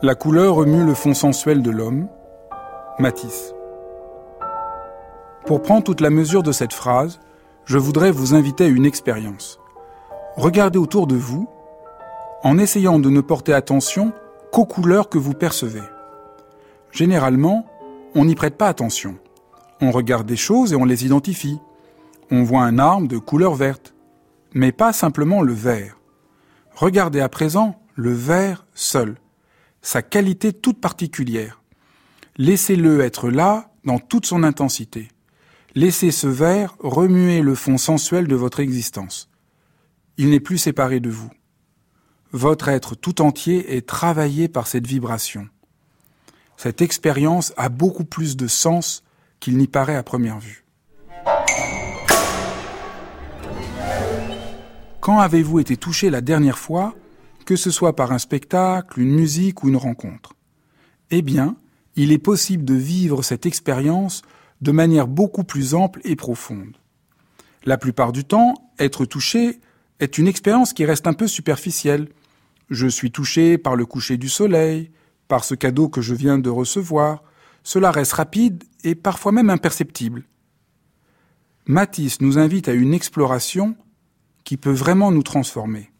La couleur remue le fond sensuel de l'homme. Matisse. Pour prendre toute la mesure de cette phrase, je voudrais vous inviter à une expérience. Regardez autour de vous en essayant de ne porter attention qu'aux couleurs que vous percevez. Généralement, on n'y prête pas attention. On regarde des choses et on les identifie. On voit un arbre de couleur verte, mais pas simplement le vert. Regardez à présent le vert seul, sa qualité toute particulière. Laissez-le être là dans toute son intensité. Laissez ce vert remuer le fond sensuel de votre existence. Il n'est plus séparé de vous. Votre être tout entier est travaillé par cette vibration. Cette expérience a beaucoup plus de sens qu'il n'y paraît à première vue. Quand avez-vous été touché la dernière fois, que ce soit par un spectacle, une musique ou une rencontre Eh bien, il est possible de vivre cette expérience de manière beaucoup plus ample et profonde. La plupart du temps, être touché est une expérience qui reste un peu superficielle. Je suis touché par le coucher du soleil, par ce cadeau que je viens de recevoir. Cela reste rapide et parfois même imperceptible. Matisse nous invite à une exploration qui peut vraiment nous transformer.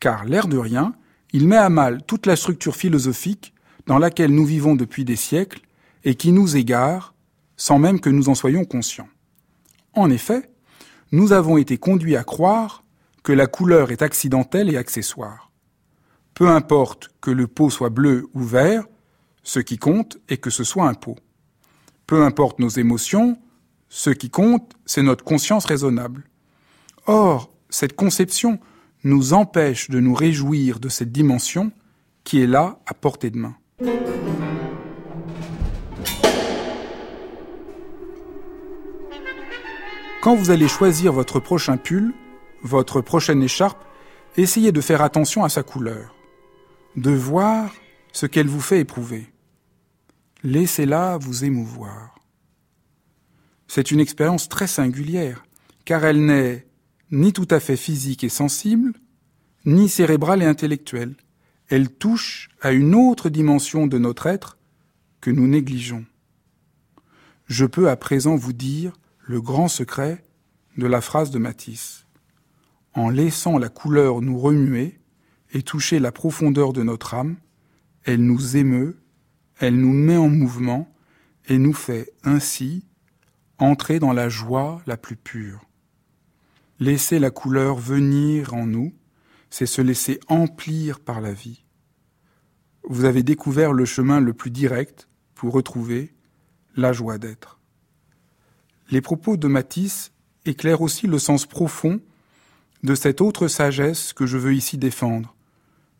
Car l'air de rien, il met à mal toute la structure philosophique dans laquelle nous vivons depuis des siècles et qui nous égare sans même que nous en soyons conscients. En effet, nous avons été conduits à croire que la couleur est accidentelle et accessoire. Peu importe que le pot soit bleu ou vert, ce qui compte est que ce soit un pot. Peu importe nos émotions, ce qui compte, c'est notre conscience raisonnable. Or, cette conception nous empêche de nous réjouir de cette dimension qui est là à portée de main. Quand vous allez choisir votre prochain pull, votre prochaine écharpe, essayez de faire attention à sa couleur, de voir ce qu'elle vous fait éprouver. Laissez-la vous émouvoir. C'est une expérience très singulière, car elle n'est ni tout à fait physique et sensible, ni cérébrale et intellectuelle. Elle touche à une autre dimension de notre être que nous négligeons. Je peux à présent vous dire le grand secret de la phrase de Matisse. En laissant la couleur nous remuer et toucher la profondeur de notre âme, elle nous émeut, elle nous met en mouvement et nous fait ainsi entrer dans la joie la plus pure. Laisser la couleur venir en nous, c'est se laisser emplir par la vie. Vous avez découvert le chemin le plus direct pour retrouver la joie d'être. Les propos de Matisse éclairent aussi le sens profond de cette autre sagesse que je veux ici défendre.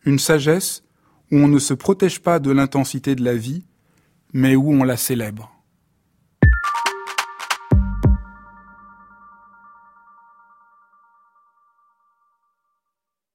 Une sagesse où on ne se protège pas de l'intensité de la vie, mais où on la célèbre.